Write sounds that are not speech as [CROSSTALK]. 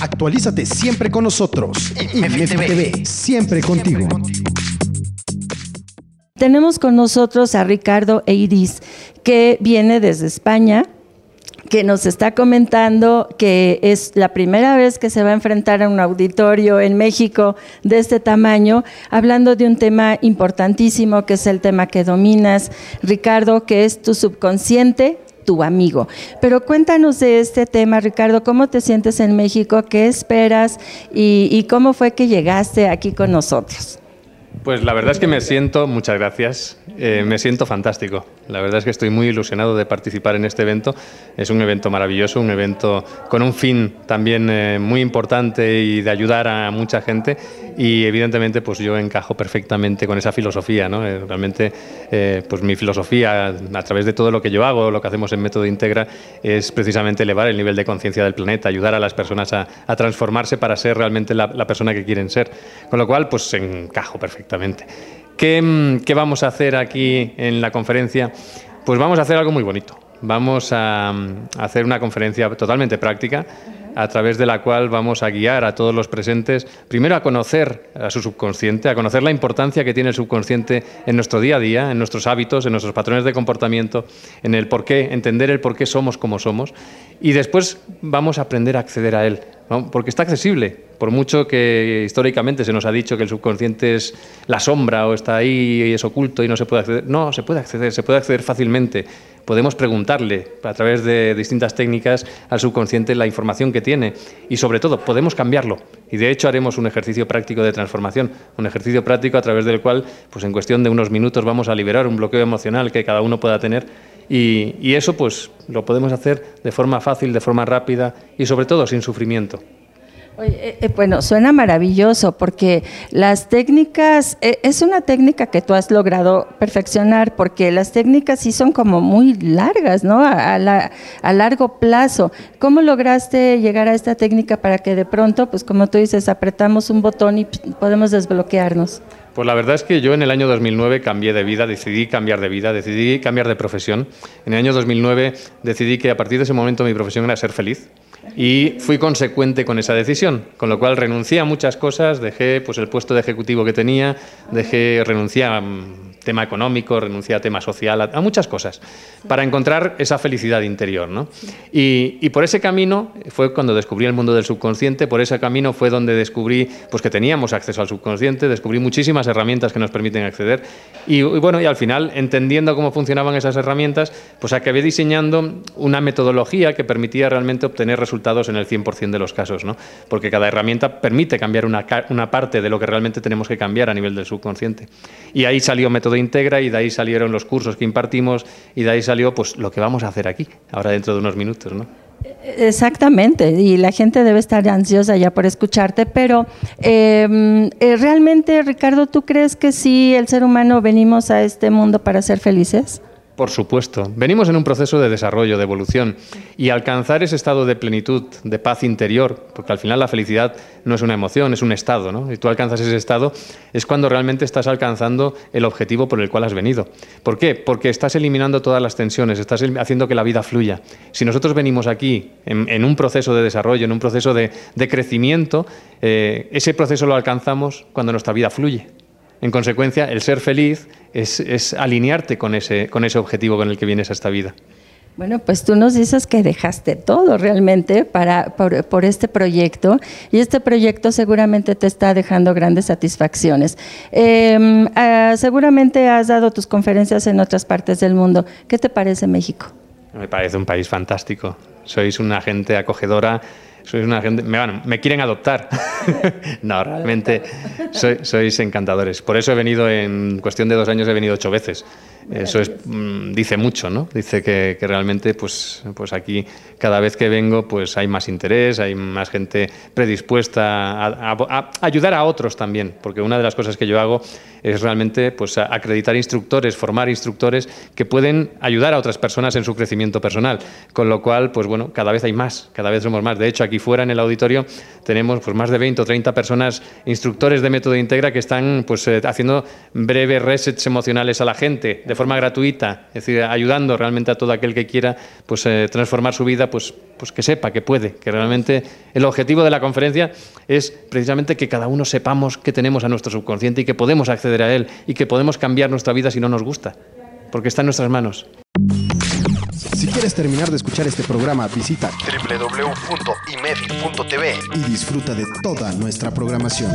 Actualízate siempre con nosotros. TV, siempre contigo. Tenemos con nosotros a Ricardo Eiris, que viene desde España que nos está comentando que es la primera vez que se va a enfrentar a un auditorio en México de este tamaño, hablando de un tema importantísimo que es el tema que dominas, Ricardo, que es tu subconsciente, tu amigo. Pero cuéntanos de este tema, Ricardo, ¿cómo te sientes en México? ¿Qué esperas? ¿Y, cómo fue que llegaste aquí con nosotros? Pues la verdad es que me siento, muchas gracias, eh, me siento fantástico. La verdad es que estoy muy ilusionado de participar en este evento. Es un evento maravilloso, un evento con un fin también eh, muy importante y de ayudar a mucha gente. Y evidentemente, pues yo encajo perfectamente con esa filosofía. ¿no? Eh, realmente, pues mi filosofía, a través de todo lo que yo hago, lo que hacemos en Método Integra, es precisamente elevar el nivel de conciencia del planeta, ayudar a las personas a, transformarse para ser realmente la, la persona que quieren ser. Con lo cual, pues encajo perfectamente Mm, ¿Qué, vamos a hacer aquí en la conferencia? Pues vamos a hacer algo muy bonito. Vamos a, mm, hacer una conferencia totalmente práctica a través de la cual vamos a guiar a todos los presentes, primero a conocer a su subconsciente, a conocer la importancia que tiene el subconsciente en nuestro día a día, en nuestros hábitos, en nuestros patrones de comportamiento, en el por qué, entender el por qué somos como somos, y después vamos a aprender a acceder a él, porque está accesible, por mucho que históricamente se nos ha dicho que el subconsciente es la sombra o está ahí y es oculto y no se puede acceder. No, se puede acceder, se puede acceder fácilmente. Podemos preguntarle a través de distintas técnicas al subconsciente la información que tiene y sobre todo podemos cambiarlo. Y de hecho haremos un ejercicio práctico de transformación, un ejercicio práctico a través del cual pues en cuestión de unos minutos vamos a liberar un bloqueo emocional que cada uno pueda tener y, eso pues lo podemos hacer de forma fácil, de forma rápida y sobre todo sin sufrimiento. Eh, eh, bueno, suena maravilloso porque las técnicas, eh, es una técnica que tú has logrado perfeccionar porque las técnicas sí son como muy largas, ¿no? A, largo plazo. ¿Cómo lograste llegar a esta técnica para que de pronto, pues como tú dices, apretamos un botón y podemos desbloquearnos? Pues la verdad es que yo en el año 2009 cambié de vida, decidí cambiar de vida, decidí cambiar de profesión. En el año 2009 decidí que a partir de ese momento mi profesión era ser feliz y fui consecuente con esa decisión, con lo cual renuncié a muchas cosas, dejé pues el puesto de ejecutivo que tenía, dejé renuncié a tema económico, renuncié a tema social, a, muchas cosas, para encontrar esa felicidad interior. ¿no? Y, por ese camino fue cuando descubrí el mundo del subconsciente, por ese camino fue donde descubrí pues, que teníamos acceso al subconsciente, descubrí muchísimas herramientas que nos permiten acceder y, bueno, y al final, entendiendo cómo funcionaban esas herramientas, pues acabé diseñando una metodología que permitía realmente obtener resultados en el 100% de los casos, ¿no? porque cada herramienta permite cambiar una, una parte de lo que realmente tenemos que cambiar a nivel del subconsciente. Y ahí salió método Integra y de ahí salieron los cursos que impartimos y de ahí salió pues lo que vamos a hacer aquí, ahora dentro de unos minutos, ¿no? Exactamente, y la gente debe estar ansiosa ya por escucharte, pero em, eh, realmente, Ricardo, ¿tú crees que sí el ser humano venimos a este mundo para ser felices? Por supuesto. Venimos en un proceso de desarrollo, de evolución, y alcanzar ese estado de plenitud, de paz interior, porque al final la felicidad no es una emoción, es un estado, ¿no? Y tú alcanzas ese estado, es cuando realmente estás alcanzando el objetivo por el cual has venido. ¿Por qué? Porque estás eliminando todas las tensiones, estás haciendo que la vida fluya. Si nosotros venimos aquí en, un proceso de desarrollo, en un proceso de, crecimiento, eh, ese proceso lo alcanzamos cuando nuestra vida fluye. En consecuencia, el ser feliz es, alinearte con ese, con ese objetivo con el que vienes a esta vida. Bueno, pues tú nos dices que dejaste todo realmente para, por, este proyecto y este proyecto seguramente te está dejando grandes satisfacciones. Em, ah, seguramente has dado tus conferencias en otras partes del mundo. ¿Qué te parece México? Me parece un país fantástico. Sois una gente acogedora sois una gente, me, bueno, me quieren adoptar. [LAUGHS] no, realmente sois encantadores. Por eso he venido en cuestión de dos años, he venido ocho veces. Eso es, mm, dice mucho, ¿no? Dice que, realmente, pues, pues aquí cada vez que vengo, pues hay más interés, hay más gente predispuesta a, ayudar a otros también, porque una de las cosas que yo hago es realmente, pues, acreditar instructores, formar instructores que pueden ayudar a otras personas en su crecimiento personal. Con lo cual, pues bueno, cada vez hay más, cada vez somos más. De hecho, aquí fuera en el auditorio tenemos pues más de 20 o 30 personas, instructores de método Integra, que están pues eh, haciendo breves resets emocionales a la gente de forma gratuita, es decir, ayudando realmente a todo aquel que quiera pues, eh, transformar su vida, pues, pues que sepa que puede, que realmente el objetivo de la conferencia es precisamente que cada uno sepamos que tenemos a nuestro subconsciente y que podemos acceder a él y que podemos cambiar nuestra vida si no nos gusta, porque está en nuestras manos. Si quieres terminar de escuchar este programa, visita www.imed.tv y disfruta de toda nuestra programación.